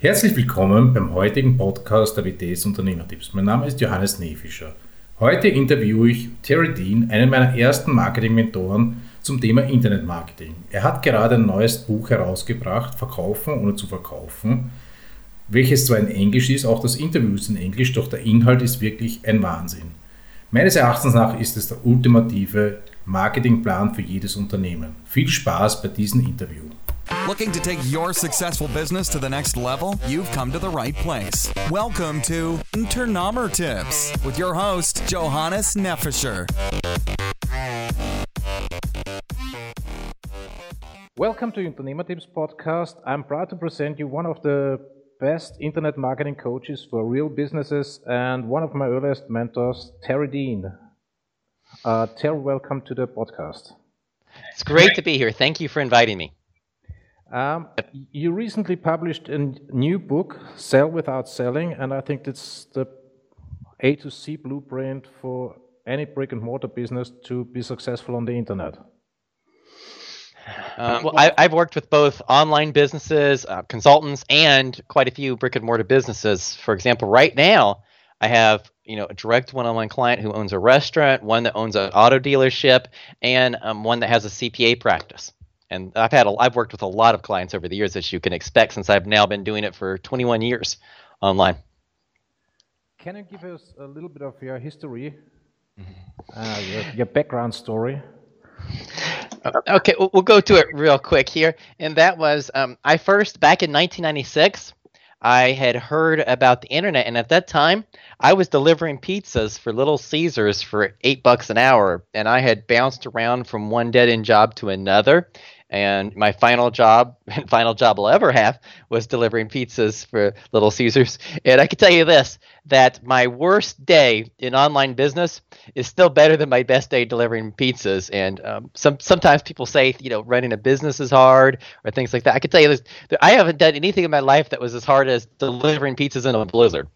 Herzlich willkommen beim heutigen Podcast der WTS Unternehmertipps. Mein Name ist Johannes Neefischer. Heute interviewe ich Terry Dean, einen meiner ersten Marketing-Mentoren zum Thema Internetmarketing. Er hat gerade ein neues Buch herausgebracht, Verkaufen ohne zu verkaufen, welches zwar in Englisch ist, auch das Interview ist in Englisch, doch der Inhalt ist wirklich ein Wahnsinn. Meines Erachtens nach ist es der ultimative Marketingplan für jedes Unternehmen. Viel Spaß bei diesem Interview. Looking to take your successful business to the next level? You've come to the right place. Welcome to Unternehmer Tips with your host, Johannes Neffischer. Welcome to Unternehmer Tips podcast. I'm proud to present you one of the best internet marketing coaches for real businesses and one of my earliest mentors, Terry Dean. Uh, Terry, welcome to the podcast. It's great to be here. Thank you for inviting me. Um, you recently published a new book, Sell Without Selling, and I think it's the A to C blueprint for any brick and mortar business to be successful on the internet. Um, well, I, have worked with both online businesses, uh, consultants, and quite a few brick and mortar businesses. For example, right now, I have you know a direct one-on-one client who owns a restaurant, one that owns an auto dealership, and um, one that has a CPA practice and I've had a, I've worked with a lot of clients over the years, as you can expect, since I've now been doing it for 21 years online. Can you give us a little bit of your history, uh, your, your, background story? Uh, okay, we'll, we'll, go to it real quick here, and that was um, I first back in 1996. I had heard about the internet, and at that time, I was delivering pizzas for Little Caesars for eight bucks an hour, and I had bounced around from one dead end job to another and my final job and final job I'll ever have was delivering pizzas for Little Caesars. And I can tell you this that my worst day in online business is still better than my best day delivering pizzas. And um, some sometimes people say you know running a business is hard or things like that. I can tell you this: I haven't done anything in my life that was as hard as delivering pizzas in a blizzard.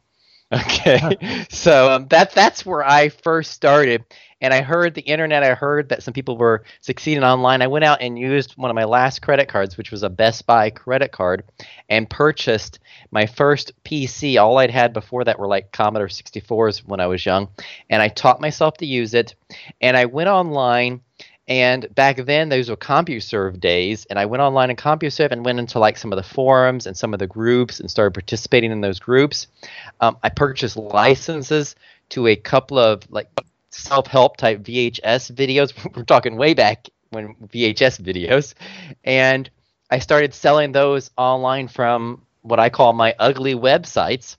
Okay, so um, that that's where I first started, and I heard the internet. I heard that some people were succeeding online. I went out and used one of my last credit cards, which was a Best Buy credit card, and purchased my first PC. All I'd had before that were like Commodore 64s when I was young, and I taught myself to use it. And I went online and back then, those were CompuServe days, and I went online in CompuServe and went into like some of the forums and some of the groups and started participating in those groups. Um, I purchased licenses to a couple of like self-help type VHS videos. We're talking way back when VHS videos, and I started selling those online from what I call my ugly websites.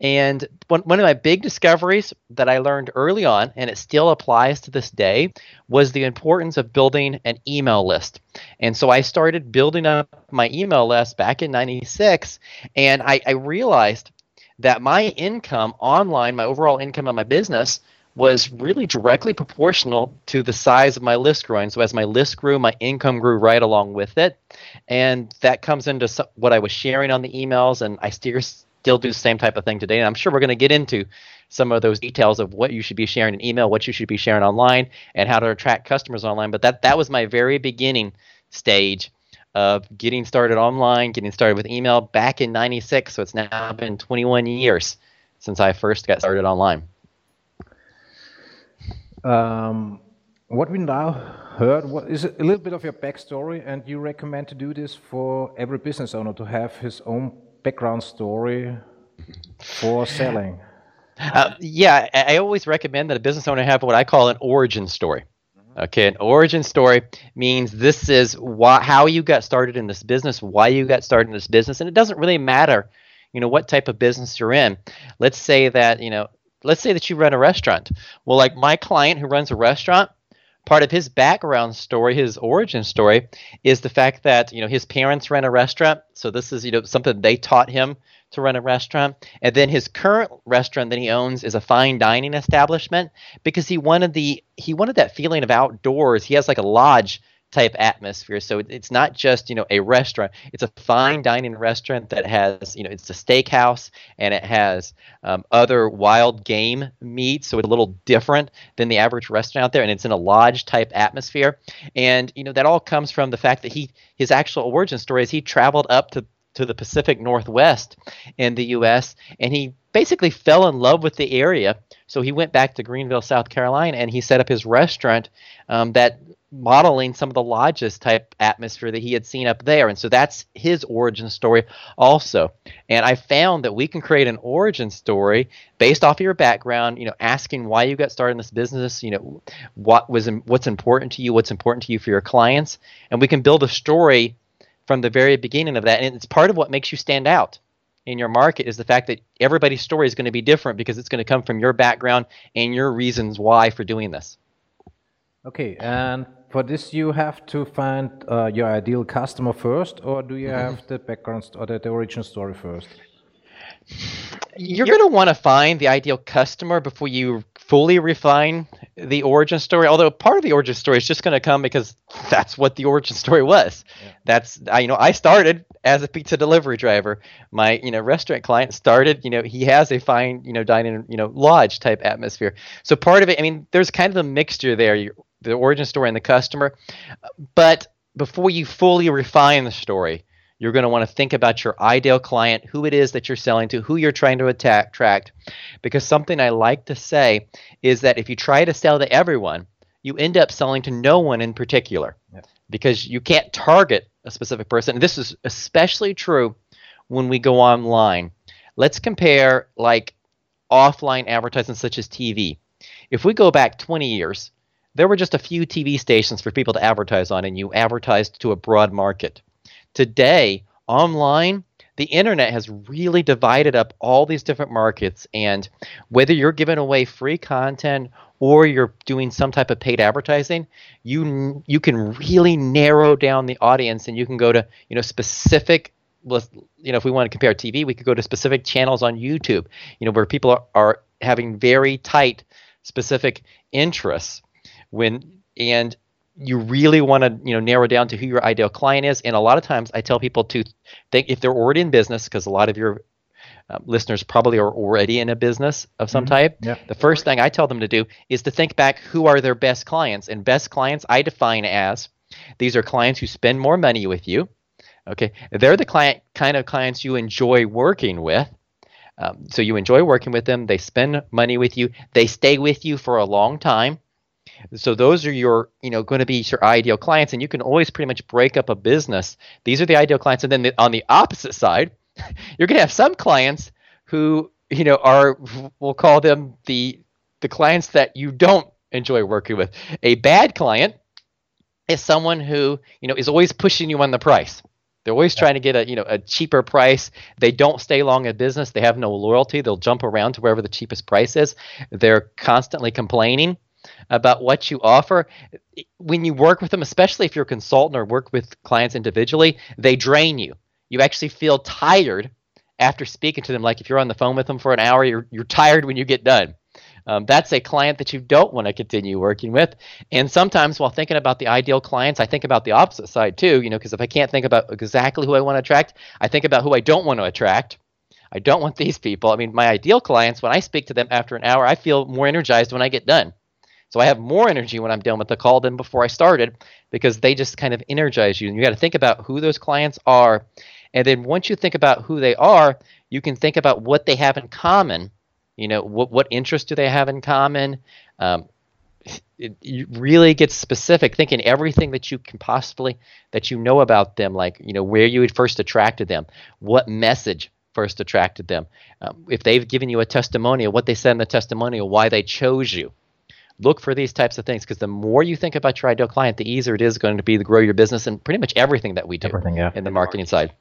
And one, one of my big discoveries that I learned early on, and it still applies to this day, was the importance of building an email list. And so I started building up my email list back in 96, and I, I realized that my income online, my overall income of my business, was really directly proportional to the size of my list growing. So as my list grew, my income grew right along with it, and that comes into what I was sharing on the emails, and I still still do the same type of thing today. And I'm sure we're going to get into some of those details of what you should be sharing in email, what you should be sharing online, and how to attract customers online. But that that was my very beginning stage of getting started online, getting started with email back in 96. So it's now been 21 years since I first got started online. Um, what we now heard what is a little bit of your backstory, and you recommend to do this for every business owner to have his own background story for selling? Uh, yeah, I always recommend that a business owner have what I call an origin story. Mm-hmm. Okay, an origin story means this is why, how you got started in this business, why you got started in this business, and it doesn't really matter, you know, what type of business you're in. Let's say that you know, let's say that you run a restaurant. Well, like my client who runs a restaurant, part of his background story, his origin story, is the fact that you know his parents ran a restaurant, so this is you know something they taught him to run a restaurant, and then his current restaurant that he owns is a fine dining establishment because he wanted the he wanted that feeling of outdoors. He has like a lodge type atmosphere. So it's not just you know a restaurant; it's a fine dining restaurant that has you know it's a steakhouse and it has um, other wild game meat. So it's a little different than the average restaurant out there, and it's in a lodge type atmosphere. And you know that all comes from the fact that he his actual origin story is he traveled up to to the Pacific Northwest in the U.S. and he basically fell in love with the area. So he went back to Greenville, South Carolina, and he set up his restaurant um, that modeling some of the lodges type atmosphere that he had seen up there. And so that's his origin story also. And I found that we can create an origin story based off of your background, you know, asking why you got started in this business, you know, what was what's important to you, what's important to you for your clients, and we can build a story from the very beginning of that. And it's part of what makes you stand out in your market is the fact that everybody's story is going to be different because it's going to come from your background and your reasons why for doing this. Okay, and for this you have to find uh, your ideal customer first, or do you have the background or the, the origin story first? You're going to want to find the ideal customer before you fully refine the origin story. Although part of the origin story is just going to come because that's what the origin story was. Yeah. That's I, you know I started as a pizza delivery driver. My you know restaurant client started you know he has a fine you know dining you know lodge type atmosphere. So part of it, I mean, there's kind of a mixture there the origin story and the customer. But before you fully refine the story, you're going to want to think about your ideal client, who it is that you're selling to, who you're trying to attack, attract. Because something I like to say is that if you try to sell to everyone, you end up selling to no one in particular because you can't target a specific person. And this is especially true when we go online. Let's compare like offline advertising such as TV. If we go back 20 years, there were just a few TV stations for people to advertise on, and you advertised to a broad market. Today, online, the internet has really divided up all these different markets, and whether you're giving away free content or you're doing some type of paid advertising, you you can really narrow down the audience, and you can go to you know specific you know, if we want to compare TV, we could go to specific channels on YouTube, you know, where people are, are having very tight, specific interests when and you really want to you know narrow down to who your ideal client is. And a lot of times i tell people to think if they're already in business because a lot of your uh, listeners probably are already in a business of some mm-hmm. type. Yeah. the first thing i tell them to do is to think back who are their best clients. And best clients i define as these are clients who spend more money with you. Okay? They're the client kind of clients you enjoy working with. Um, so you enjoy working with them. They spend money with you. They stay with you for a long time so those are your, you know, going to be your ideal clients, and you can always pretty much break up a business. These are the ideal clients, and then the, on the opposite side, you're going to have some clients who, you know, are we'll call them the the clients that you don't enjoy working with. A bad client is someone who, you know, is always pushing you on the price. They're always trying to get a you know a cheaper price. They don't stay long in business. They have no loyalty. They'll jump around to wherever the cheapest price is. They're constantly complaining about what you offer. When you work with them, especially if you're a consultant or work with clients individually, they drain you. You actually feel tired after speaking to them. Like if you're on the phone with them for an hour, you're, you're tired when you get done. Um, that's a client that you don't want to continue working with. And sometimes while thinking about the ideal clients, I think about the opposite side too, you know, because if I can't think about exactly who I want to attract, I think about who I don't want to attract. I don't want these people. I mean, my ideal clients, when I speak to them after an hour, I feel more energized when I get done. So I have more energy when I'm done with the call than before I started because they just kind of energize you. And you got to think about who those clients are. And then once you think about who they are, you can think about what they have in common. You know, what, what interests do they have in common? Um, it, it really gets specific, thinking everything that you can possibly, that you know about them, like, you know, where you had first attracted them, what message first attracted them. Um, if they've given you a testimonial, what they said in the testimonial, why they chose you look for these types of things because the more you think about your ideal client, the easier it is going to be to grow your business and pretty much everything that we do yeah. in the marketing side.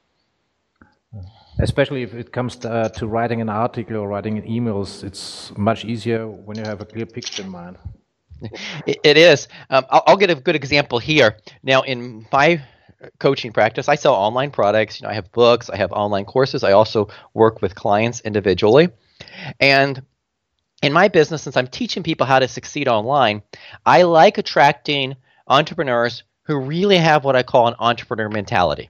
Especially if it comes to, uh, to writing an article or writing emails, it's much easier when you have a clear picture in mind. it, it is. Um, I'll, I'll, get a good example here. Now, in my coaching practice, I sell online products. You know, I have books, I have online courses. I also work with clients individually, and in my business, since I'm teaching people how to succeed online, I like attracting entrepreneurs who really have what I call an entrepreneur mentality.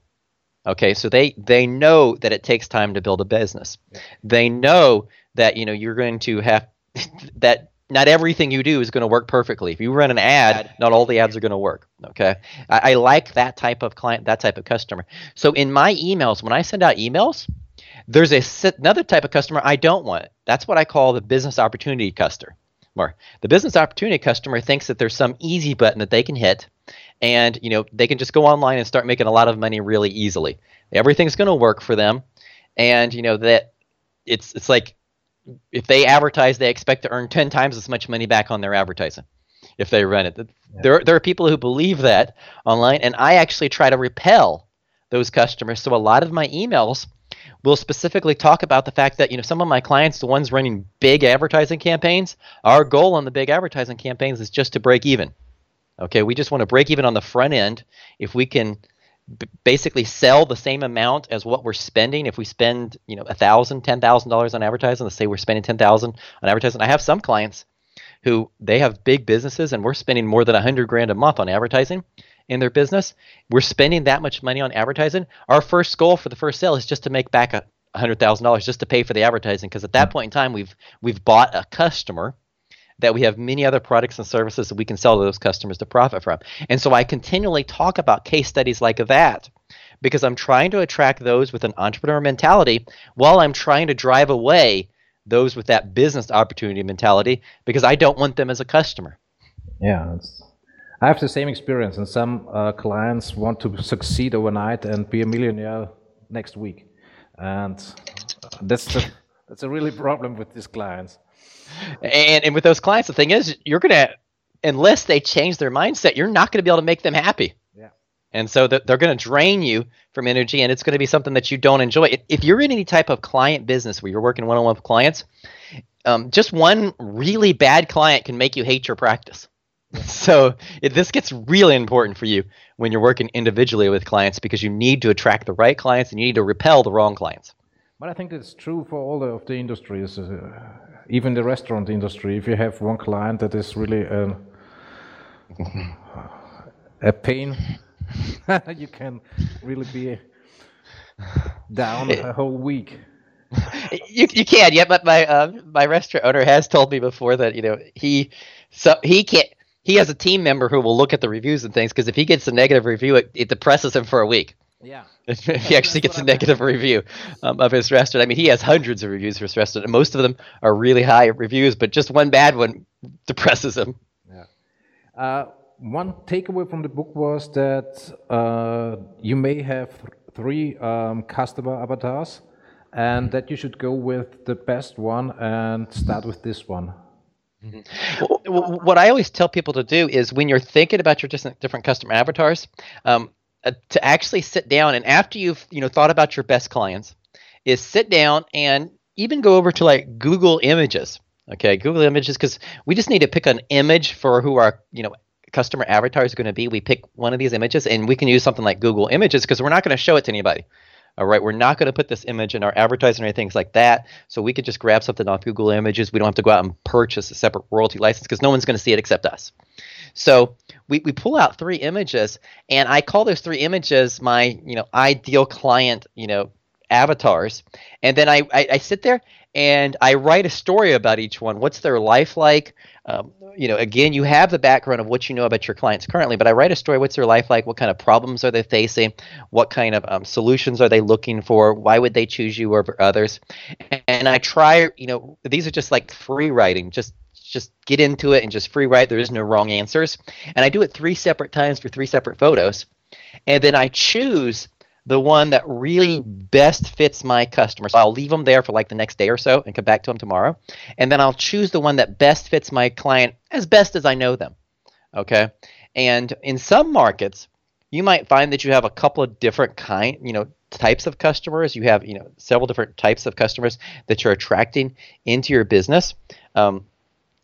Okay, so they they know that it takes time to build a business. They know that you know you're going to have that not everything you do is going to work perfectly. If you run an ad, not all the ads are going to work. Okay, I, I, like that type of client, that type of customer. So in my emails, when I send out emails, there's a another type of customer I don't want. That's what I call the business opportunity customer. The business opportunity customer thinks that there's some easy button that they can hit, and you know they can just go online and start making a lot of money really easily. Everything's going to work for them, and you know that it's it's like if they advertise, they expect to earn ten times as much money back on their advertising if they run it. There there are people who believe that online, and I actually try to repel those customers. So a lot of my emails will specifically talk about the fact that you know some of my clients, the ones running big advertising campaigns, our goal on the big advertising campaigns is just to break even. Okay, we just want to break even on the front end. If we can b- basically sell the same amount as what we're spending, if we spend you know a thousand, ten thousand dollars on advertising, let's say we're spending ten thousand on advertising. I have some clients who they have big businesses and we're spending more than a hundred grand a month on advertising in their business, we're spending that much money on advertising. Our first goal for the first sale is just to make back a hundred thousand dollars just to pay for the advertising because at that mm-hmm. point in time we've we've bought a customer that we have many other products and services that we can sell to those customers to profit from. And so I continually talk about case studies like that because I'm trying to attract those with an entrepreneur mentality while I'm trying to drive away those with that business opportunity mentality because I don't want them as a customer. Yeah, I have the same experience, and some uh, clients want to succeed overnight and be a millionaire next week, and that's the, that's a really problem with these clients. And and with those clients, the thing is, you're gonna unless they change their mindset, you're not going to be able to make them happy. Yeah. And so they're going to drain you from energy, and it's going to be something that you don't enjoy. If you're in any type of client business where you're working one-on-one with clients, um, just one really bad client can make you hate your practice. So it, this gets really important for you when you're working individually with clients because you need to attract the right clients and you need to repel the wrong clients. But I think it's true for all of the industries, uh, even the restaurant industry. If you have one client that is really a, a pain, you can really be down a whole week. you you can, yeah. But my uh, my restaurant owner has told me before that you know he so he can't he has a team member who will look at the reviews and things because if he gets a negative review, it, it depresses him for a week. Yeah. if he actually gets a negative review um, of his restaurant, I mean, he has hundreds of reviews for his restaurant, and most of them are really high reviews, but just one bad one depresses him. Yeah. Uh, one takeaway from the book was that uh, you may have three um, customer avatars, and that you should go with the best one and start with this one. Mm-hmm. What I always tell people to do is when you're thinking about your different, customer avatars, um, uh, to actually sit down and after you've you know thought about your best clients, is sit down and even go over to like Google Images. Okay, Google Images because we just need to pick an image for who our you know customer avatar is going to be. We pick one of these images and we can use something like Google Images because we're not going to show it to anybody. All right, we're not going to put this image in our advertising or anything like that. So we could just grab something off Google Images. We don't have to go out and purchase a separate royalty license because no one's going to see it except us. So we, we pull out three images, and I call those three images my you know ideal client you know avatars. And then I, I, I sit there and I write a story about each one. What's their life like? Um, you know, again, you have the background of what you know about your clients currently, but I write a story. What's their life like? What kind of problems are they facing? What kind of um, solutions are they looking for? Why would they choose you over others? And I try, you know, these are just like free writing, just just get into it and just free write. There is no wrong answers. And I do it three separate times for three separate photos. And then I choose the one that really best fits my customer. So I'll leave them there for like the next day or so and come back to them tomorrow. And then I'll choose the one that best fits my client as best as I know them. Okay. And in some markets, you might find that you have a couple of different kind, you know, types of customers. You have, you know, several different types of customers that you're attracting into your business. Um,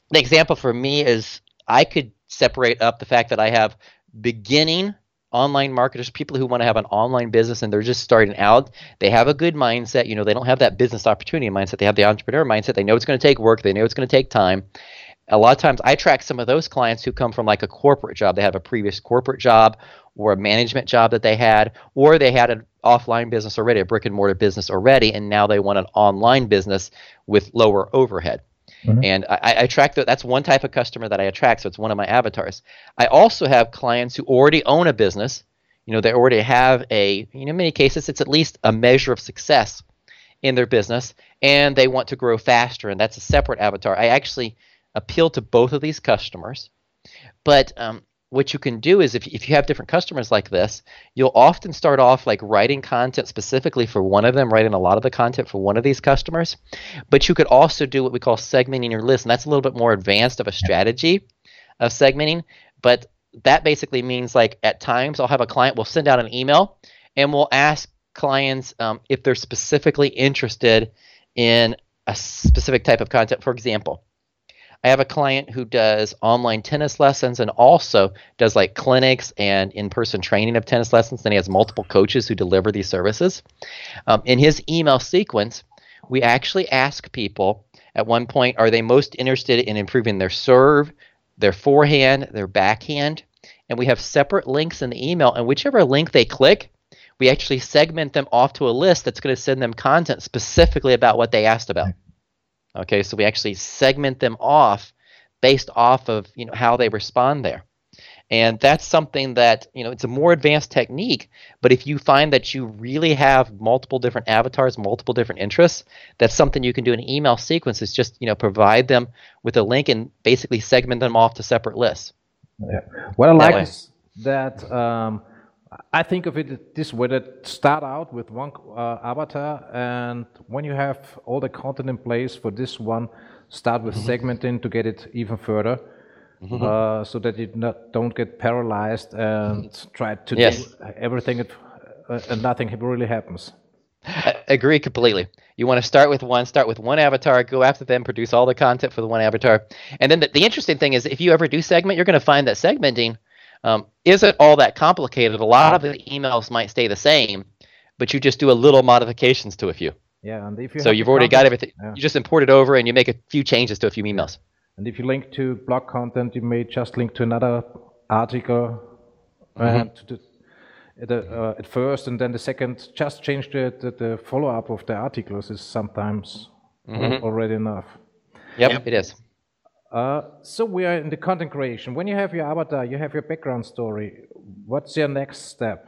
the example for me is I could separate up the fact that I have beginning online marketers, people who want to have an online business and they're just starting out. They have a good mindset. You know, they don't have that business opportunity mindset. They have the entrepreneur mindset. They know it's going to take work. They know it's going to take time. A lot of times I track some of those clients who come from like a corporate job. They have a previous corporate job or a management job that they had, or they had an offline business already, a brick and mortar business already, and now they want an online business with lower overhead. And I, I that. That's one type of customer that I attract. So it's one of my avatars. I also have clients who already own a business. You know, they already have a. You know, in many cases, it's at least a measure of success in their business, and they want to grow faster, and that's a separate avatar. I actually appeal to both of these customers, but um, what you can do is if, if you have different customers like this, you'll often start off like writing content specifically for one of them, writing a lot of the content for one of these customers. But you could also do what we call segmenting your list, and that's a little bit more advanced of a strategy of segmenting. But that basically means like at times I'll have a client, we'll send out an email and we'll ask clients um, if they're specifically interested in a specific type of content. For example, I have a client who does online tennis lessons and also does like clinics and in person training of tennis lessons. Then he has multiple coaches who deliver these services. Um, in his email sequence, we actually ask people at one point are they most interested in improving their serve, their forehand, their backhand? And we have separate links in the email, and whichever link they click, we actually segment them off to a list that's going to send them content specifically about what they asked about. Okay, so we actually segment them off based off of you know how they respond there. And that's something that, you know, it's a more advanced technique, but if you find that you really have multiple different avatars, multiple different interests, that's something you can do in an email sequence is just, you know, provide them with a link and basically segment them off to separate lists. Yeah. What I like is that um, I think of it this way: that start out with one uh, avatar, and when you have all the content in place for this one, start with mm-hmm. segmenting to get it even further, mm-hmm. uh, so that you not, don't get paralyzed and mm-hmm. try to yes. do everything at, uh, and nothing really happens. I agree completely. You want to start with one, start with one avatar, go after them, produce all the content for the one avatar. And then the, the interesting thing is, if you ever do segment, you're going to find that segmenting um, isn't all that complicated. A lot of the emails might stay the same, but you just do a little modifications to a few. Yeah, and if you so you've already content, got everything. Yeah. You just import it over and you make a few changes to a few emails. And if you link to blog content, you may just link to another article mm-hmm. and the, the, uh, at first, and then the second, just change the, the, the follow up of the articles is sometimes mm-hmm. already enough. Yep, yep, it is. Uh, so we are in the content creation. When you have your avatar, you have your background story. What's your next step?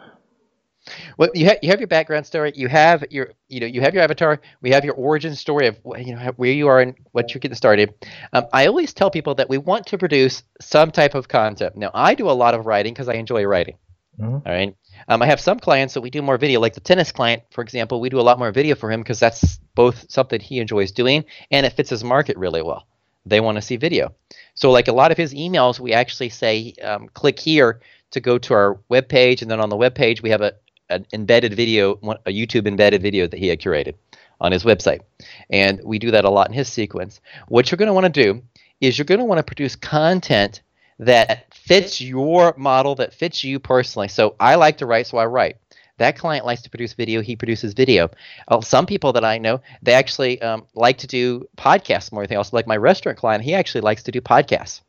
Well, you have you have your background story. You have your you know you have your avatar. We have your origin story of you know where you are and what you're getting started. Um, I always tell people that we want to produce some type of content. Now, I do a lot of writing because I enjoy writing. Mm-hmm. All right. Um, I have some clients that we do more video, like the tennis client, for example. We do a lot more video for him because that's both something he enjoys doing and it fits his market really well they want to see video. So, like a lot of his emails, we actually say, um, click here to go to our web page, and then on the web page we have a an embedded video, a YouTube embedded video that he had curated on his website, and we do that a lot in his sequence. What you're going to want to do is you're going to want to produce content that fits your model, that fits you personally. So I like to write, so I write. That client likes to produce video. He produces video. Uh, some people that I know, they actually um, like to do podcasts more than else. Like my restaurant client, he actually likes to do podcasts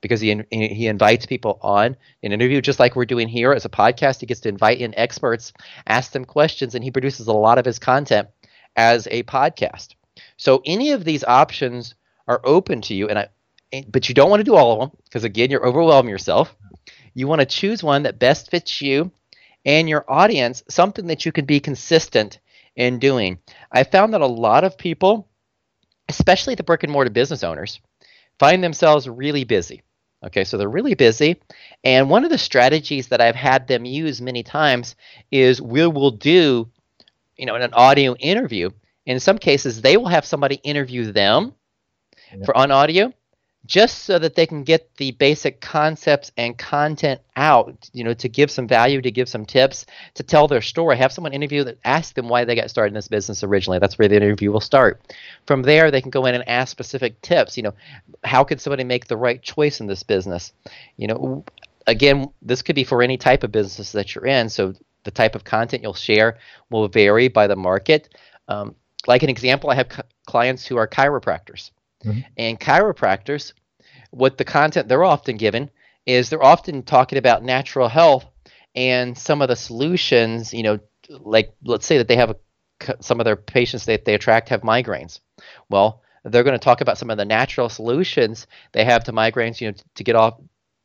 because he he invites people on an interview, just like we're doing here as a podcast. He gets to invite in experts, ask them questions, and he produces a lot of his content as a podcast. So any of these options are open to you, and I, but you don't want to do all of them because again, you're overwhelming yourself. You want to choose one that best fits you and your audience something that you can be consistent in doing. I found that a lot of people, especially the brick and mortar business owners, find themselves really busy. Okay, so they're really busy. And one of the strategies that I've had them use many times is we will do, you know, an audio interview. In some cases, they will have somebody interview them for on audio, just so that they can get the basic concepts and content out, you know, to give some value, to give some tips, to tell their story. Have someone interview that ask them why they got started in this business originally. That's where the interview will start. From there, they can go in and ask specific tips. You know, how could somebody make the right choice in this business? You know, again, this could be for any type of business that you're in. So the type of content you'll share will vary by the market. Um, like an example, I have clients who are chiropractors Mm-hmm. And chiropractors, what the content they're often given is they're often talking about natural health and some of the solutions, you know, like let's say that they have a, some of their patients that they attract have migraines. Well, They're going to talk about some of the natural solutions they have to migraines, you know, to get off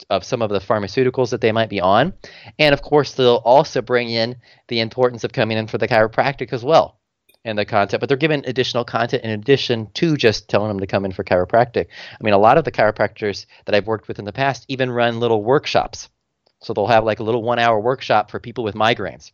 of some of the pharmaceuticals that they might be on. And of course, they'll also bring in the importance of coming in for the chiropractic as well and the content, but they're given additional content in addition to just telling them to come in for chiropractic. I mean, a lot of the chiropractors that I've worked with in the past even run little workshops. So they'll have like a little one hour workshop for people with migraines.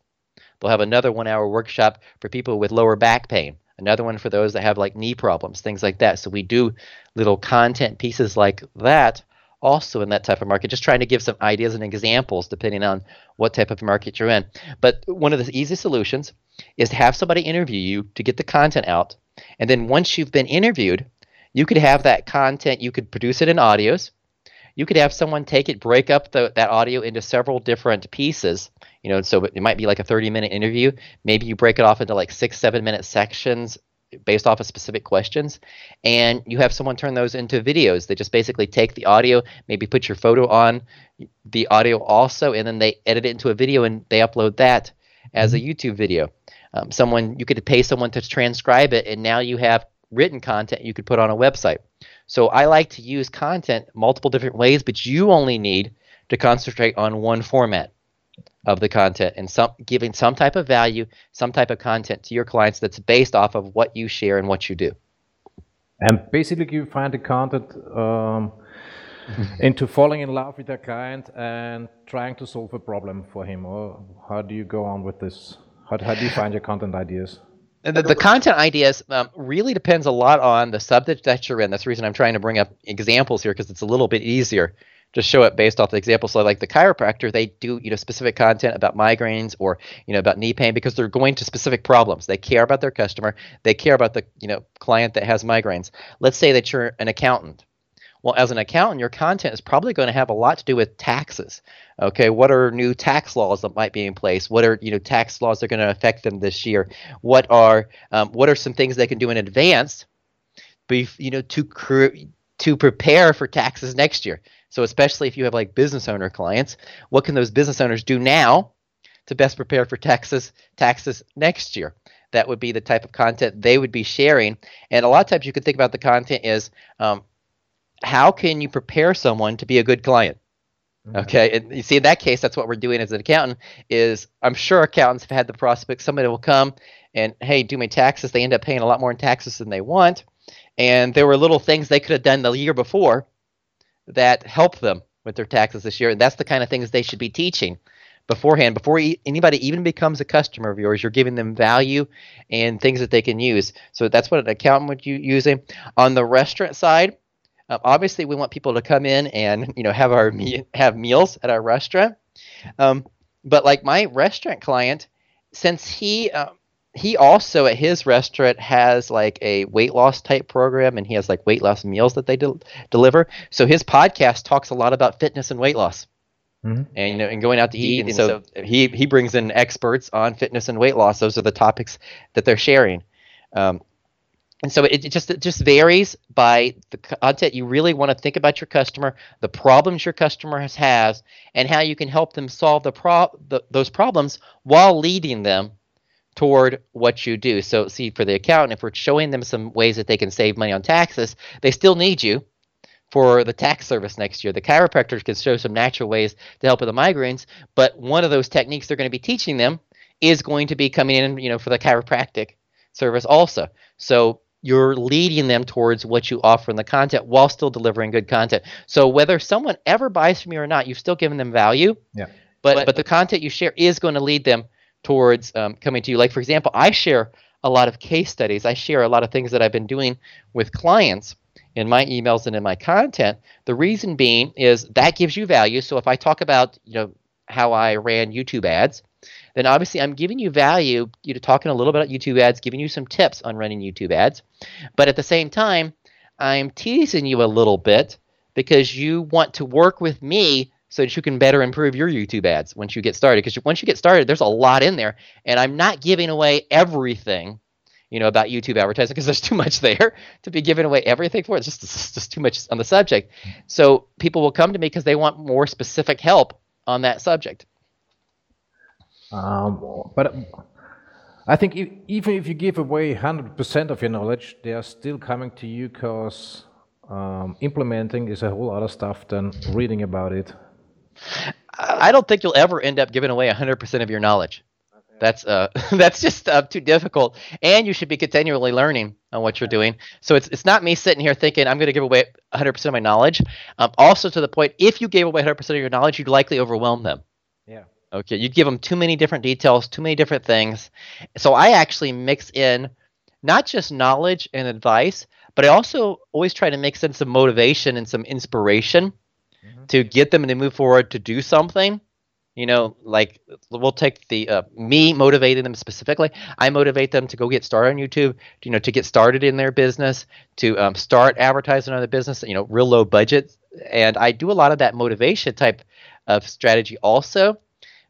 They'll have another one hour workshop for people with lower back pain, another one for those that have like knee problems, things like that. So we do little content pieces like that also in that type of market, just trying to give some ideas and examples depending on what type of market you're in. But one of the easy solutions is to have somebody interview you to get the content out. And then once you've been interviewed, you could have that content, you could produce it in audios. You could have someone take it, break up the, that audio into several different pieces. You know, so it might be like a 30 minute interview. Maybe you break it off into like six, seven minute sections based off of specific questions and you have someone turn those into videos they just basically take the audio maybe put your photo on the audio also and then they edit it into a video and they upload that as a mm-hmm. youtube video. Um, someone you could pay someone to transcribe it and now you have written content you could put on a website. So i like to use content multiple different ways but you only need to concentrate on one format of the content and some giving some type of value, some type of content to your clients that's based off of what you share and what you do. And basically, you find the content um, into falling in love with their client and trying to solve a problem for him, or how do you go on with this? How, how do you find your content ideas? The, the, content ideas um, really depends a lot on the subject that you're in. That's the reason I'm trying to bring up examples here because it's a little bit easier just show it based off the example. So like the chiropractor, they do you know specific content about migraines or you know about knee pain because they're going to specific problems. They care about their customer. They care about the you know client that has migraines. Let's say that you're an accountant. Well, as an accountant, your content is probably going to have a lot to do with taxes. Okay, what are new tax laws that might be in place? What are you know tax laws that are going to affect them this year? What are um, what are some things they can do in advance, be, you know, to cre- to prepare for taxes next year? So especially if you have like business owner clients, what can those business owners do now to best prepare for taxes taxes next year? That would be the type of content they would be sharing. And a lot of times you could think about the content is um, how can you prepare someone to be a good client? Mm-hmm. Okay, and you see in that case, that's what we're doing as an accountant. Is I'm sure accountants have had the prospect somebody will come and hey, do my taxes. They end up paying a lot more in taxes than they want, and there were little things they could have done the year before that help them with their taxes this year. And that's the kind of things they should be teaching beforehand. Before anybody even becomes a customer of yours, you're giving them value and things that they can use. So that's what an accountant would use using. On the restaurant side, uh, obviously we want people to come in and you know have our have meals at our restaurant. Um, but like my restaurant client, since he uh, he also at his restaurant has like a weight loss type program and he has like weight loss meals that they de- deliver. So his podcast talks a lot about fitness and weight loss. Mm-hmm. and you know and going out to eat and, so, so, he he brings in experts on fitness and weight loss. Those are the topics that they're sharing. Um, and so it, it, just it just varies by the content you really want to think about your customer the problems your customer has, has and how you can help them solve the pro- the, those problems while leading them toward what you do. So, see, for the accountant, if we're showing them some ways that they can save money on taxes, they still need you for the tax service next year. The chiropractors can show some natural ways to help with the migraines, but one of those techniques they're going to be teaching them is going to be coming in, you know, for the chiropractic service also. So you're leading them towards what you offer in the content while still delivering good content. So whether someone ever buys from you or not, you've still given them value. Yeah. But but, but the content you share is going to lead them towards um, coming to you. Like, for example, I share a lot of case studies. I share a lot of things that I've been doing with clients in my emails and in my content. The reason being is that gives you value. So if I talk about, you know, how I ran YouTube ads, then obviously I'm giving you value, you know, talking a little bit about YouTube ads, giving you some tips on running YouTube ads. But at the same time, I'm teasing you a little bit because you want to work with me so that you can better improve your YouTube ads once you get started. Because once you get started, there's a lot in there, and I'm not giving away everything, you know, about YouTube advertising because there's too much there to be giving away everything for. It's just it's just too much on the subject. So people will come to me because they want more specific help on that subject. Um, but I think if, even if you give away 100% of your knowledge, they are still coming to you because um, implementing is a whole other stuff than reading about it. I don't think you'll ever end up giving away 100% of your knowledge. That's uh, that's just uh, too difficult, and you should be continually learning on what you're doing. So it's it's not me sitting here thinking I'm going to give away 100% of my knowledge. Um, also, to the point, if you gave away 100% of your knowledge, you'd likely overwhelm them. Yeah. Okay, you'd give them too many different details, too many different things. So I actually mix in not just knowledge and advice, but I also always try to mix in some motivation and some inspiration mm-hmm. to get them and to move forward to do something you know like we'll take the uh, me motivating them specifically i motivate them to go get started on youtube you know to get started in their business to um, start advertising on the business you know real low budget and i do a lot of that motivation type of strategy also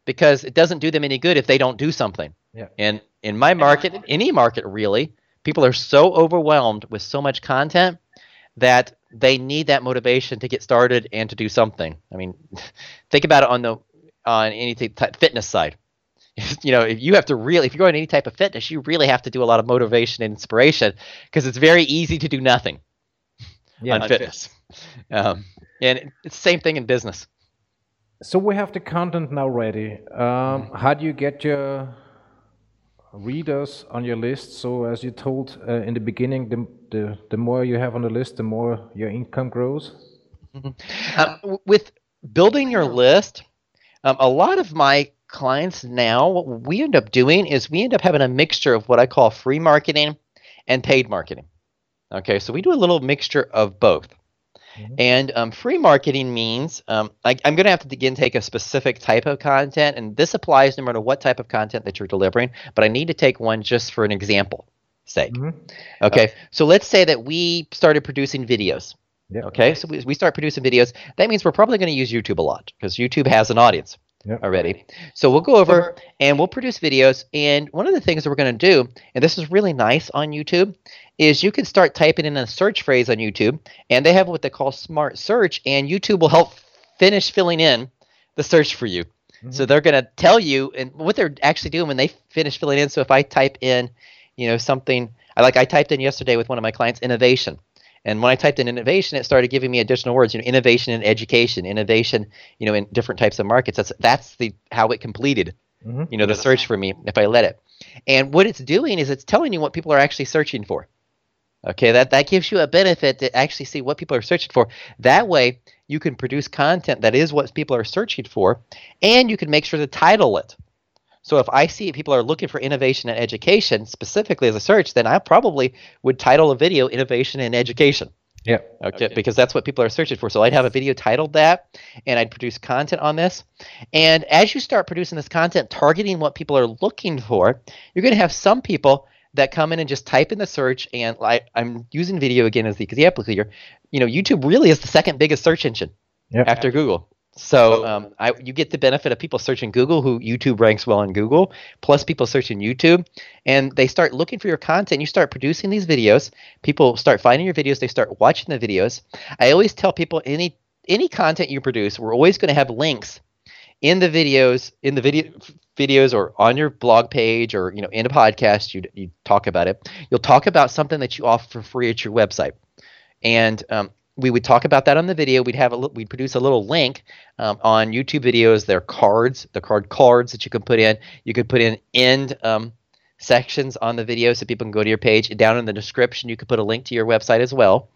because it doesn't do them any good if they don't do something yeah. and in my market in any market really people are so overwhelmed with so much content that they need that motivation to get started and to do something. I mean, think about it on the on any type fitness side. you know, if you have to really, if you're going any type of fitness, you really have to do a lot of motivation and inspiration because it's very easy to do nothing yeah, on fitness. Um, and it's the same thing in business. So we have the content now ready. Um, how do you get your readers on your list? So as you told uh, in the beginning, the, the the more you have on the list, the more your income grows. Mm-hmm. Uh, with building your list, um, a lot of my clients now, what we end up doing is we end up having a mixture of what I call free marketing and paid marketing. Okay, so we do a little mixture of both. Mm-hmm. And um, free marketing means um, I, am going to have to again take a specific type of content, and this applies no matter what type of content that you're delivering. But I need to take one just for an example sake. Mm-hmm. Okay, uh, so let's say that we started producing videos. Okay, so we, we start producing videos. That means we're probably going to use YouTube a lot because YouTube has an audience yep. already. So we'll go over and we'll produce videos. And one of the things that we're going to do, and this is really nice on YouTube, is you can start typing in a search phrase on YouTube, and they have what they call smart search, and YouTube will help finish filling in the search for you. Mm-hmm. So they're going to tell you, and what they're actually doing when they finish filling in. So if I type in, you know, something, like I typed in yesterday with one of my clients, innovation and when I typed in innovation, it started giving me additional words. You know, innovation in education, innovation, you know, in different types of markets. That's that's the how it completed. Mm-hmm. You know, the search for me if I let it. And what it's doing is it's telling you what people are actually searching for. Okay, that that gives you a benefit to actually see what people are searching for. That way, you can produce content that is what people are searching for, and you can make sure to title it. So if I see people are looking for innovation and education specifically as a search, then I probably would title a video innovation and education. Yeah. Okay, okay, Because that's what people are searching for. So I'd have a video titled that, and I'd produce content on this. And as you start producing this content, targeting what people are looking for, you're going to have some people that come in and just type in the search. And like I'm using video again as the example here. You know, YouTube really is the second biggest search engine yep. after Google. So um, I, you get the benefit of people searching Google, who YouTube ranks well in Google, plus people searching YouTube, and they start looking for your content. You start producing these videos. People start finding your videos. They start watching the videos. I always tell people any any content you produce, we're always going to have links in the videos, in the video videos, or on your blog page, or you know, in a podcast. You you talk about it. You'll talk about something that you offer for free at your website. And um, we would talk about that on the video. We'd have a we'd produce a little link um, on YouTube videos. There are cards, the card cards that you can put in. You could put in end um, sections on the video so people can go to your page. Down in the description, you could put a link to your website as well.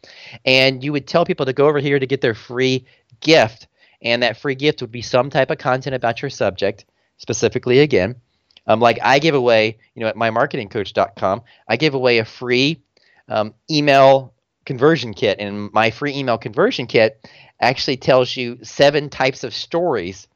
And you would tell people to go over here to get their free gift. And that free gift would be some type of content about your subject, specifically again. Um, like I give away, you know, at mymarketingcoach.com, I give away a free um, email conversion kit and my free email conversion kit actually tells you seven types of stories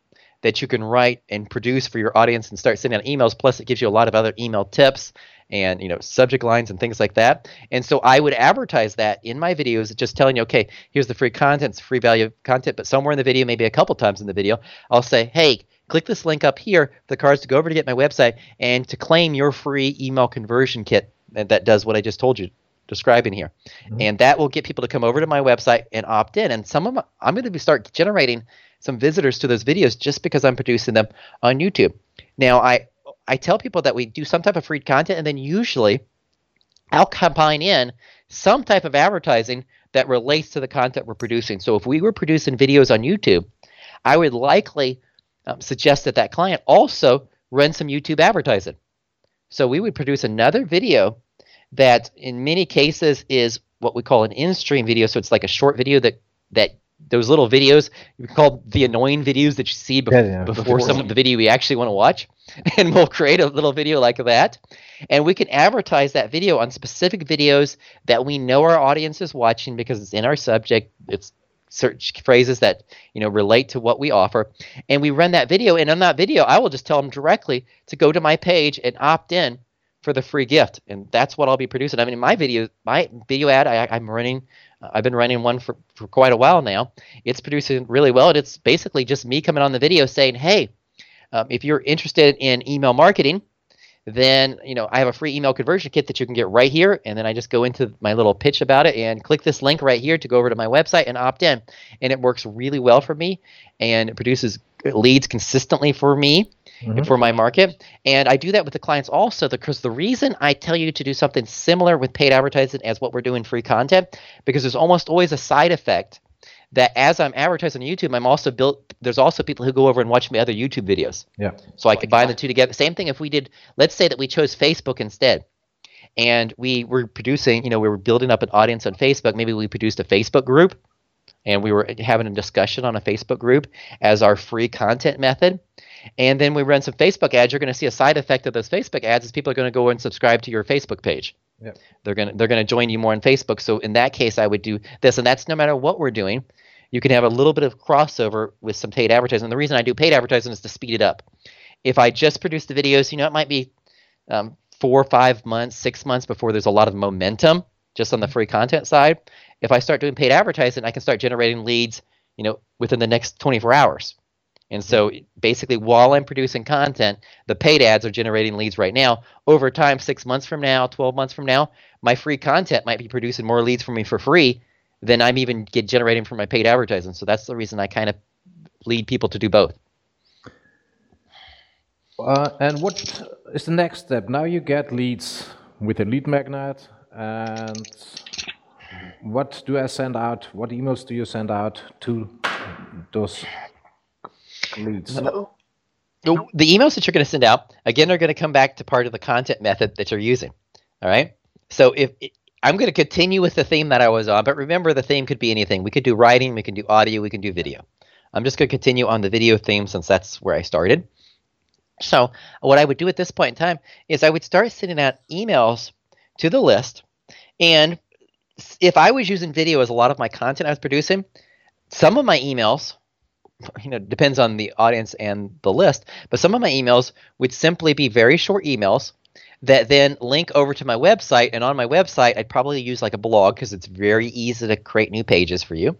that you can write and produce for your audience and start sending out emails. Plus it gives you a lot of other email tips and you know subject lines and things like that. And so i would advertise that in my videos just telling you okay here's the free content it's free value content but somewhere in the video maybe a couple times in the video i'll say hey click this link up here the cards to go over to get my website and to claim your free email conversion kit that does what i just told you describing here. Mm-hmm. And that will get people to come over to my website and opt in. And some of them, I'm going to start generating some visitors to those videos just because I'm producing them on YouTube. Now, I I tell people that we do some type of free content, and then usually I'll combine in some type of advertising that relates to the content we're producing. So if we were producing videos on YouTube, I would likely um, suggest that that client also run some YouTube advertising. So we would produce another video that in many cases is what we call an in-stream video. So it's like a short video that that those little videos we call the annoying videos that you see be- yeah, yeah. before, before some of the video we actually want to watch. And we'll create a little video like that. And we can advertise that video on specific videos that we know our audience is watching because it's in our subject. It's search phrases that you know relate to what we offer. And we run that video. And on that video i will just tell them directly to go to my page and opt in for the free gift and that's what i'll be producing i mean my video my video ad I, i'm running I've been running one for, for quite a while now. It's producing really well, and it's basically just me coming on the video saying, "Hey, um, if you're interested in email marketing, then you know I have a free email conversion kit that you can get right here." And then I just go into my little pitch about it and click this link right here to go over to my website and opt in, and it works really well for me, and it produces leads consistently for me mm-hmm. for my market. And I do that with the clients also because the reason I tell you to do something similar with paid advertising as what we're doing free content, because there's almost always a side effect that as I'm advertising on YouTube, I'm also built. There's also people who go over and watch my other YouTube videos. Yeah. So I combine the two together. Same thing if we did. Let's say that we chose Facebook instead, and we were producing. You know, we were building up an audience on Facebook. Maybe we produced a Facebook group, and we were having a discussion on a Facebook group as our free content method and then we run some Facebook ads, you're going to see a side effect of those Facebook ads is people are going to go and subscribe to your Facebook page. Yep. They're going to they're going to join you more on Facebook. So in that case, I would do this, and that's no matter what we're doing. You can have a little bit of crossover with some paid advertising. And The reason I do paid advertising is to speed it up. If I just produce the videos, you know, it might be um, four, five months, six months before there's a lot of momentum just on the free content side. If I start doing paid advertising, I can start generating leads, you know, within the next 24 hours. And so basically, while I'm producing content, the paid ads are generating leads right now. Over time, six months from now, 12 months from now, my free content might be producing more leads for me for free than I'm even get generating from my paid advertising. So that's the reason I kind of lead people to do both. Uh, and what is the next step? Now you get leads with a lead magnet, and what do I send out? What emails do you send out to those leads. the emails that you're going to send out again are going to come back to part of the content method that you're using. All right. So if I'm going to continue with the theme that I was on, but remember the theme could be anything. We could do writing, we can do audio, we can do video. I'm just going to continue on the video theme since that's where I started. So what I would do at this point in time is I would start sending out emails to the list, and if I was using video as a lot of my content I was producing, some of my emails you know depends on the audience and the list but some of my emails would simply be very short emails that then link over to my website and on my website i'd probably use like a blog because it's very easy to create new pages for you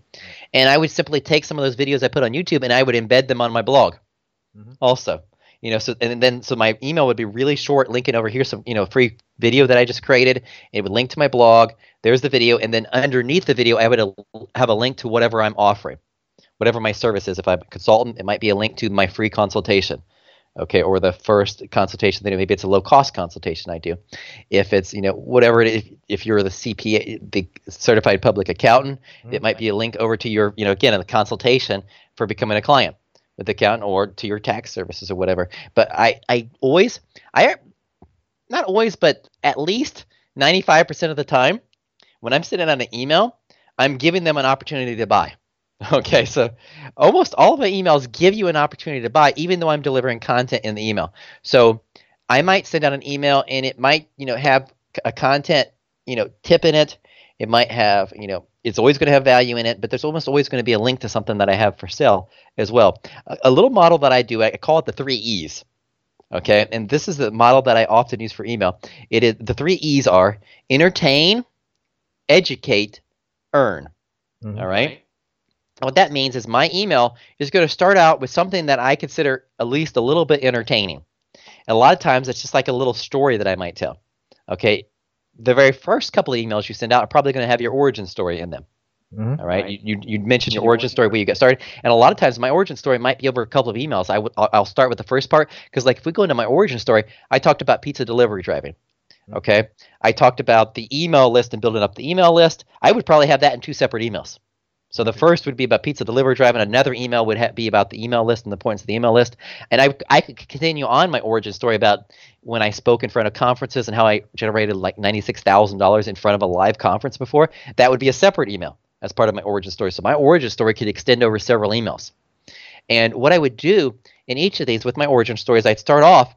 and i would simply take some of those videos i put on youtube and i would embed them on my blog mm-hmm. also you know so and then so my email would be really short linking over here some you know free video that i just created it would link to my blog there's the video and then underneath the video i would have a link to whatever i'm offering whatever my service is. If I'm a consultant, it might be a link to my free consultation. Okay, or the first consultation, then maybe it's a low cost consultation I do. If it's you know whatever it is, if you're the CPA, the certified public accountant, mm-hmm. it might be a link over to your you know again a consultation for becoming a client the accountant or to your tax services or whatever. But I I always I not always but at least 95% of the time when I'm sending out an email, I'm giving them an opportunity to buy. Okay, so almost all of my emails give you an opportunity to buy, even though I'm delivering content in the email. So I might send out an email and it might, you know, have a content, you know, tip in it. It might have, you know, it's always going to have value in it, but there's almost always going to be a link to something that I have for sale as well. A, a little model that I do, I call it the three E's. Okay, and this is the model that I often use for email. It is the three E's are entertain, educate, earn. Mm-hmm. All right what that means is my email is going to start out with something that I consider at least a little bit entertaining. And a lot of times it's just like a little story that I might tell. Okay. The very first couple of emails you send out are probably going to have your origin story in them. Mm-hmm. All right, you, you you mentioned your origin story where you get started, and a lot of times my origin story might be over a couple of emails. I w- I'll I'll start with the first part because, like, if we go into my origin story, I talked about pizza delivery driving. Mm-hmm. Okay, I talked about the email list and building up the email list. I would probably have that in two separate emails. So the first would be about pizza delivery drive, and another email would ha- be about the email list and the points of the email list. And I, I could continue on my origin story about when I spoke in front of conferences and how I generated like $96,000 in front of a live conference before. That would be a separate email as part of my origin story. So my origin story could extend over several emails. And what I would do in each of these with my origin stories, I'd start off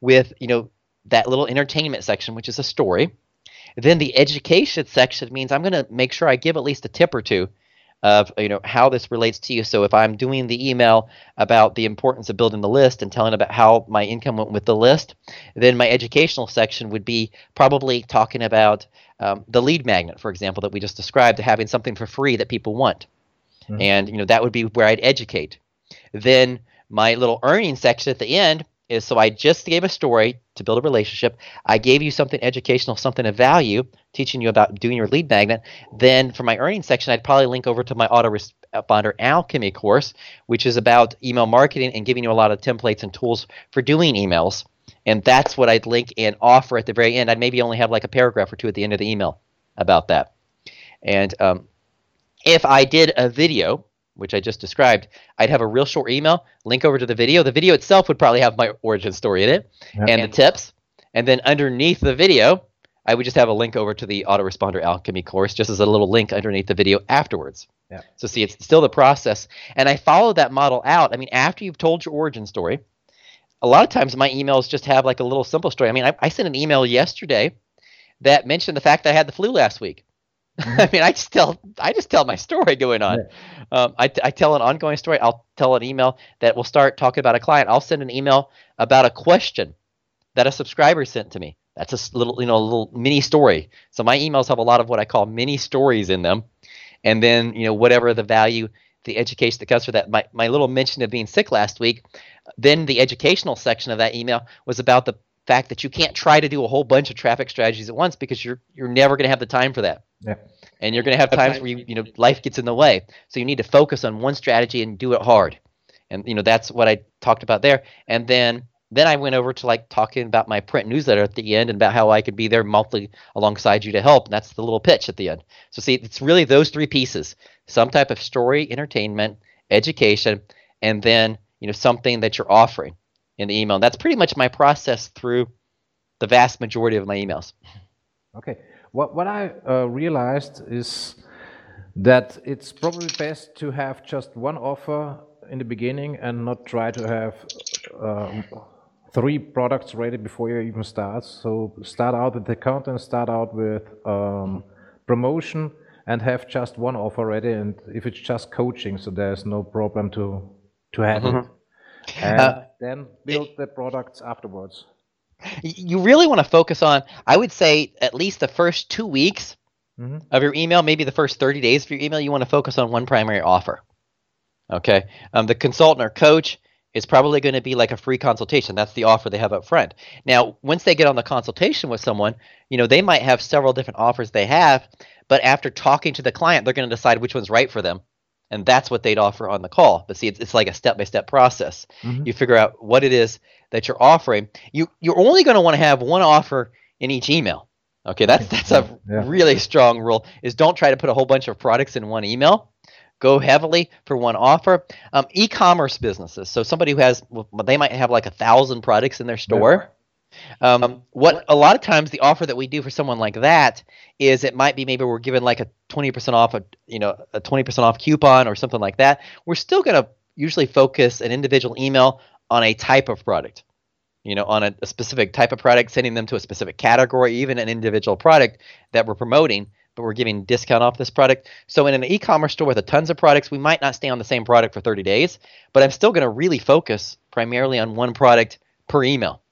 with, you know, that little entertainment section, which is a story. Then the education section means I'm going to make sure I give at least a tip or two of you know how this relates to you. So if I'm doing the email about the importance of building the list and telling about how my income went with the list, then my educational section would be probably talking about um, the lead magnet, for example, that we just described, having something for free that people want, mm-hmm. and you know that would be where I'd educate. Then my little earning section at the end is so I just gave a story to build a relationship. I gave you something educational, something of value, teaching you about doing your lead magnet. Then for my earnings section, I'd probably link over to my autoresponder alchemy course, which is about email marketing and giving you a lot of templates and tools for doing emails. And that's what I'd link and offer at the very end. I'd maybe only have like a paragraph or two at the end of the email about that. And um, if I did a video, which I just described, I'd have a real short email, link over to the video. The video itself would probably have my origin story in it yep. and the tips. And then underneath the video, I would just have a link over to the autoresponder alchemy course, just as a little link underneath the video afterwards. Yeah. So see, it's still the process. And I follow that model out. I mean, after you've told your origin story, a lot of times my emails just have like a little simple story. I mean, I, I sent an email yesterday that mentioned the fact that I had the flu last week. I mean, I just tell I just tell my story going on. Um, I, I tell an ongoing story. I'll tell an email that will start talking about a client. I'll send an email about a question that a subscriber sent to me. That's a little you know a little mini story. So my emails have a lot of what I call mini stories in them, and then you know whatever the value, the education that comes for that. My my little mention of being sick last week. Then the educational section of that email was about the fact that you can't try to do a whole bunch of traffic strategies at once because you're you're never going to have the time for that. Yeah. And you're going to have times where you you know life gets in the way. So you need to focus on one strategy and do it hard. And you know that's what I talked about there. And then then I went over to like talking about my print newsletter at the end and about how I could be there monthly alongside you to help. And that's the little pitch at the end. So see, it's really those three pieces: some type of story, entertainment, education, and then you know something that you're offering in the email. And that's pretty much my process through the vast majority of my emails. Okay. What, what I uh, realized is that it's probably best to have just one offer in the beginning and not try to have um, three products ready before you even start. So start out with the content, start out with um, promotion, and have just one offer ready. And if it's just coaching, so there's no problem to to have mm-hmm. it, and uh, then build the products afterwards you really want to focus on i would say at least the first two weeks mm-hmm. of your email maybe the first 30 days of your email you want to focus on one primary offer. Okay? Um, the consultant or coach is probably going to be like a free consultation. That's the offer they have up front. Now once they get on the consultation with someone you know they might have several different offers they have but after talking to the client they're going to decide which one's right for them and that's what they'd offer on the call but see it's, it's like a step-by-step process mm-hmm. you figure out what it is that you're offering, you you're only going to want to have one offer in each email. Okay, that's that's a yeah. really strong rule. Is don't try to put a whole bunch of products in one email. Go heavily for one offer. Um, e-commerce businesses. So somebody who has, well, they might have like a thousand products in their store. Um, what a lot of times the offer that we do for someone like that is it might be maybe we're given like a 20% off a you know a 20% off coupon or something like that. We're still going to usually focus an individual email on a type of product you know on a, a, specific type of product sending them to a specific category even an individual product that we're promoting but we're giving discount off this product so in an e-commerce store with a tons of products we might not stay on the same product for 30 days but i'm still going to really focus primarily on one product per email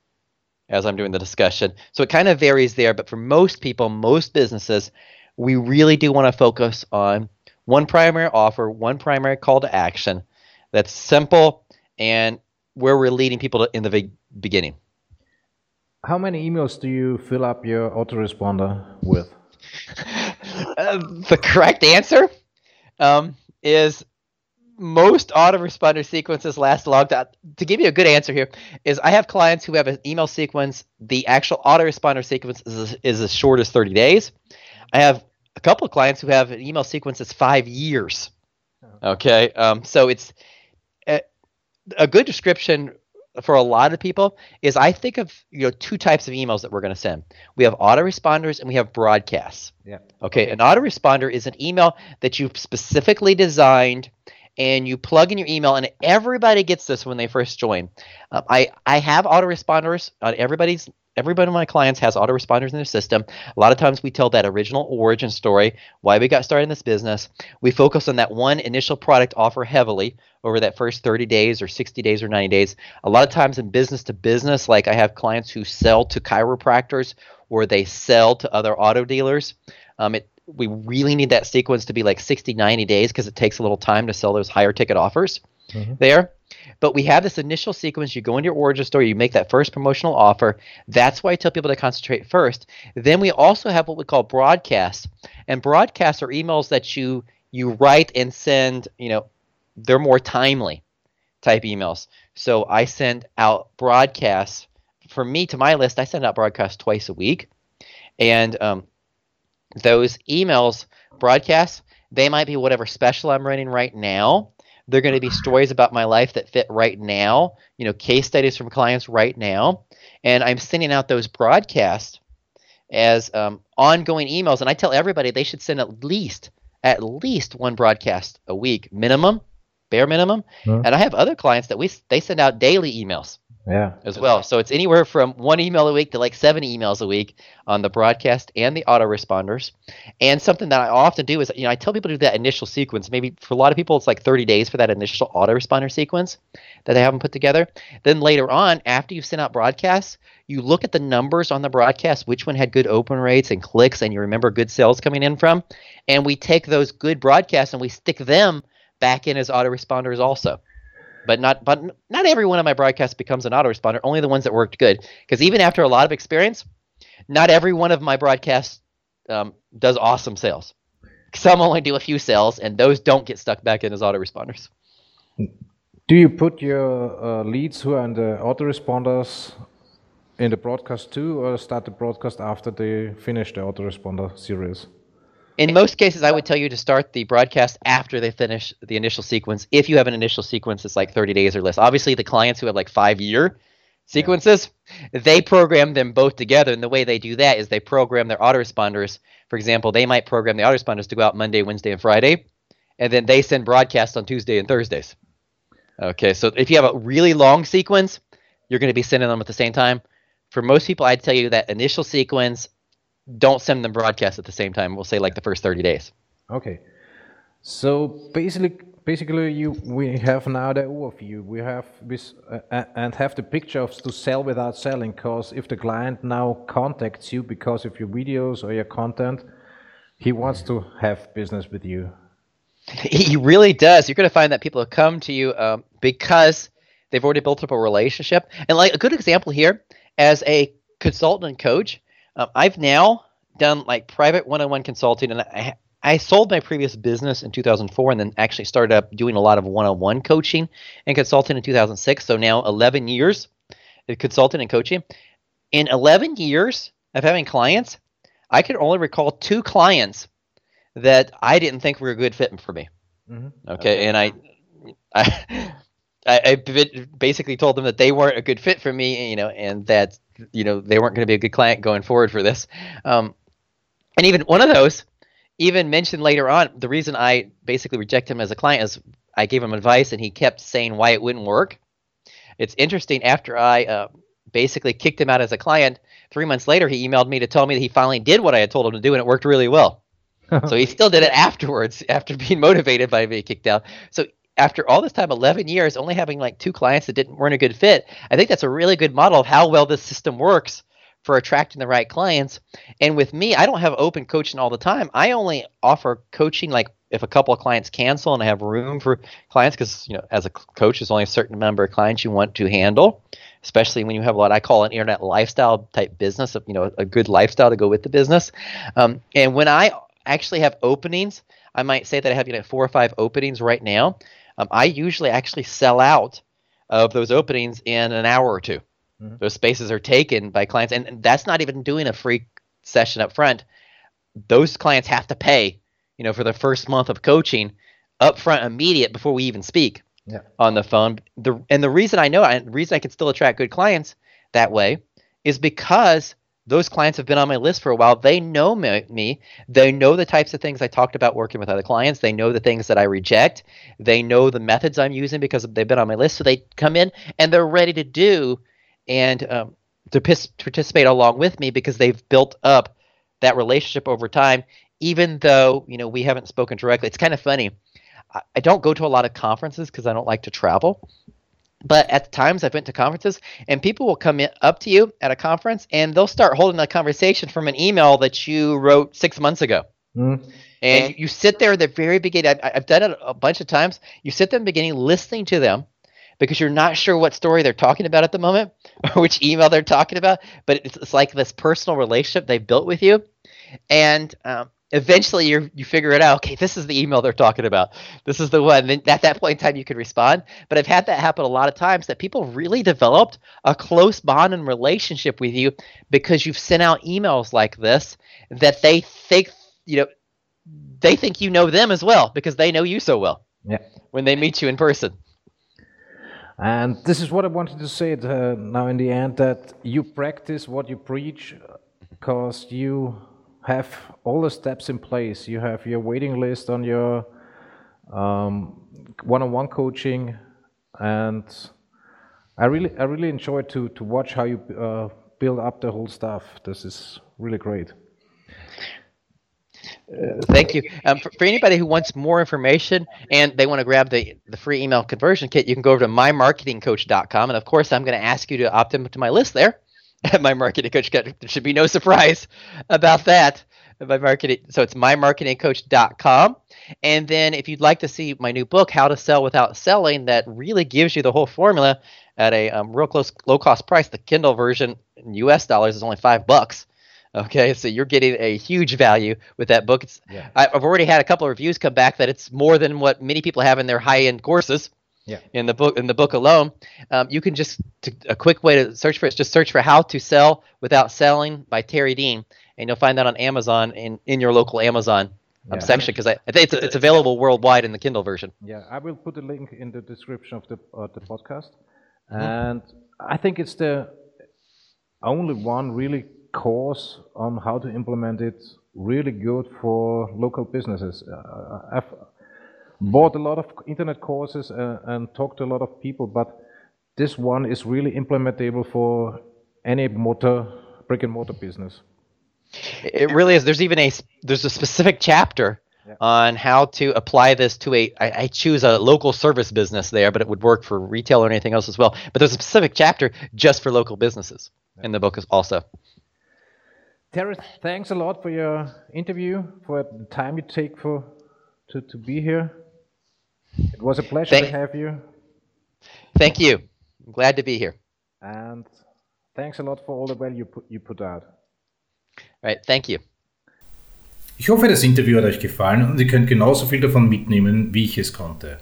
as i'm doing the discussion so it kind of varies there but for most people most businesses we really do want to focus on one primary offer one primary call to action that's simple and where we're leading people to, in the beginning. How many emails do you fill up your autoresponder with? uh, the correct answer um, is most autoresponder sequences last a long time. To give you a good answer here, is I have clients who have an email sequence. The actual autoresponder sequence is, is as short as 30 days. I have a couple of clients who have an email sequence that's five years. Okay, um, so it's a, a good description for a lot of people is I think of you know two types of emails that we're going to send. We have autoresponders and we have broadcasts. Yeah. Okay, an autoresponder is an email that you've specifically designed and you plug in your email and everybody gets this when they first join. Um, I I have autoresponders on everybody's everybody of my clients has autoresponders in their system. A lot of times we tell that original origin story, why we got started in this business. We focus on that one initial product offer heavily over that first 30 days or 60 days or 90 days. A lot of times in business to business, like I have clients who sell to chiropractors or they sell to other auto dealers. Um, it, we really need that sequence to be like 60, 90 days because it takes a little time to sell those higher ticket offers mm-hmm. there. But we have this initial sequence. You go into your origin story, you make that first promotional offer. That's why I tell people to concentrate first. Then we also have what we call broadcasts, and broadcasts are emails that you you write and send. You know, they're more timely type emails. So I send out broadcasts. For me, to my list, I send out broadcasts twice a week, and um, those emails broadcasts they might be whatever special I'm running right now they're going to be stories about my life that fit right now, you know, case studies from clients right now. And I'm sending out those broadcasts as um, ongoing emails. And I tell everybody they should send at least at least one broadcast a week minimum, bare minimum. Mm-hmm. And I have other clients that we they send out daily emails yeah. As well. So it's anywhere from one email a week to like seven emails a week on the broadcast and the autoresponders. And something that i often do is you know i tell people to do that initial sequence. Maybe for a lot of people it's like 30 days for that initial autoresponder sequence that they haven't put together. Then later on after you've sent out broadcasts you look at the numbers on the broadcast which one had good open rates and clicks and you remember good sales coming in from. And we take those good broadcasts and we stick them back in as autoresponders also but not but not every one of my broadcasts becomes an autoresponder. Only the ones that worked good. Because even after a lot of experience, not every one of my broadcasts um, does awesome sales. Some only do a few sales, and those don't get stuck back in as autoresponders. Do you put your uh, leads who are in the autoresponders in the broadcast too, or start the broadcast after they finish the autoresponder series? In most cases, I would tell you to start the broadcast after they finish the initial sequence. If you have an initial sequence that's like 30 days or less, obviously the clients who have like five year sequences, yeah. they program them both together. And the way they do that is they program their autoresponders. For example, they might program the autoresponders to go out Monday, Wednesday, and Friday, and then they send broadcasts on Tuesday and Thursdays. Okay, so if you have a really long sequence, you're going to be sending them at the same time. For most people, I'd tell you that initial sequence don't send them broadcasts at the same time. We'll say like the first 30 days. Okay. So basically, basically, you we have now the overview. We have this uh, and have the picture of to sell without selling. Because if the client now contacts you because of your videos or your content, he wants to have business with you. He really does. You're going to find that people have come to you um, because they've already built up a relationship. And like a good example here, as a consultant and coach, um, I've now done like private one-on-one consulting, and I, I sold my previous business in 2004, and then actually started up doing a lot of one-on-one coaching and consulting in 2006. So now 11 years of consulting and coaching. In 11 years of having clients, I can only recall two clients that I didn't think were a good fit for me. Mm-hmm. Okay, okay, and I, I I, I basically told them that they weren't a good fit for me, you know, and that you know they weren't going to be a good client going forward for this. Um, and even one of those even mentioned later on the reason I basically rejected him as a client is I gave him advice and he kept saying why it wouldn't work. It's interesting after I uh, basically kicked him out as a client. Three months later, he emailed me to tell me that he finally did what I had told him to do, and it worked really well. so he still did it afterwards after being motivated by being kicked out. So after all this time, 11 years, only having like two clients that didn't weren't a good fit, I think that's a really good model of how well this system works for attracting the right clients. And with me, I don't have open coaching all the time. I only offer coaching like if a couple of clients cancel and I have room for clients because you know as a coach there's only a certain number of clients you want to handle especially when you have what I call an internet lifestyle type business you know a good lifestyle to go with the business um, and when I actually have openings I might say that I have you know four or five openings right now. Um, I usually actually sell out of those openings in an hour or 2 mm-hmm. Those spaces are taken by clients, and, and that's not even doing a free session up front. Those clients have to pay, you know, for the first month of coaching up front, immediate before we even speak yeah. on the phone. The and the reason I know, and the reason I can still attract good clients that way, is because those clients have been on my list for a while. They know me. They know the types of things I talked about working with other clients. They know the things that I reject. They know the methods I'm using because they've been on my list. So they come in and they're ready to do and um, to participate along with me because they've built up that relationship over time. Even though you know we haven't spoken directly, it's kind of funny. I don't go to a lot of conferences because I don't like to travel. But at times I've went to conferences and people will come in, up to you at a conference and they'll start holding a conversation from an email that you wrote six months ago. Mm. And you sit there at the very beginning. I've, I've done it a bunch of times. You sit there in the beginning listening to them because you're not sure what story they're talking about at the moment or which email they're talking about. But it's, it's like this personal relationship they've built with you. And um, eventually you you figure it out okay this is the email they're talking about. This is the one. And at that point in time you can respond. But i've had that happen a lot of times that people really developed a close bond and relationship with you because you've sent out emails like this that they think you know they think you know them as well because they know you so well yeah. when they meet you in person. And this is what i wanted to say uh, now in the end that you practice what you preach because you have all the steps in place. You have your waiting list on your um, one-on-one coaching, and I really, I really enjoy to to watch how you uh, build up the whole stuff. This is really great. Uh, thank you. Um, for, for, anybody who wants more information and they want to grab the, the free email conversion kit, you can go over to mymarketingcoach.com. And of course, I'm going to ask you to opt into my list there at my marketing coach. There should be no surprise about that. My marketing, so it's mymarketingcoach.com. And then if you'd like to see my new book, How to Sell Without Selling, that really gives you the whole formula at a um, real close low cost price. The Kindle version in U.S. dollars is only five bucks. Okay, so you're getting a huge value with that book. Yeah. I've already had a couple of reviews come back that it's more than what many people have in their high end courses. Yeah. In the book, in the book alone, um, you can just to, a quick way to search for it. Just search for "How to Sell Without Selling" by Terry Dean, and you'll find that on Amazon in in your local Amazon yeah. section because I, I, think it's, it's available worldwide in the Kindle version. Yeah, I will put a link in the description of the uh, the podcast, mm-hmm. and I think it's the only one really course on how to implement it really good for local businesses. Uh, I've bought a lot of internet courses uh, and talked to a lot of people, but this one is really implementable for any motor brick and mortar business. It really is. There's even a there's a specific chapter yeah. on how to apply this to a. I, I choose a local service business there, but it would work for retail or anything else as well. But there's a specific chapter just for local businesses yeah. in the book also. Terry, thanks a lot for your interview, for the time you take for to, to be here. It was a pleasure Thank, to have you. Thank you. I'm glad to be here. And thanks a lot for all the value you put, you put out. Right, thank you. Ich hoffe, das Interview hat euch gefallen und ihr könnt genauso viel davon mitnehmen, wie ich es konnte.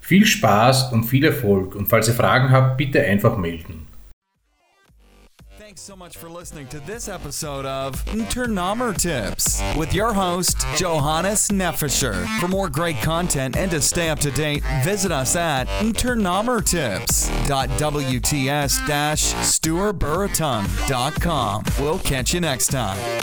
Viel Spaß und viel Erfolg und falls ihr Fragen habt, bitte einfach melden. Thanks so much for listening to this episode of Unternehmer Tips with your host, Johannes Neffischer. For more great content and to stay up to date, visit us at turnomertips.wts-stuarburriton.com. We'll catch you next time.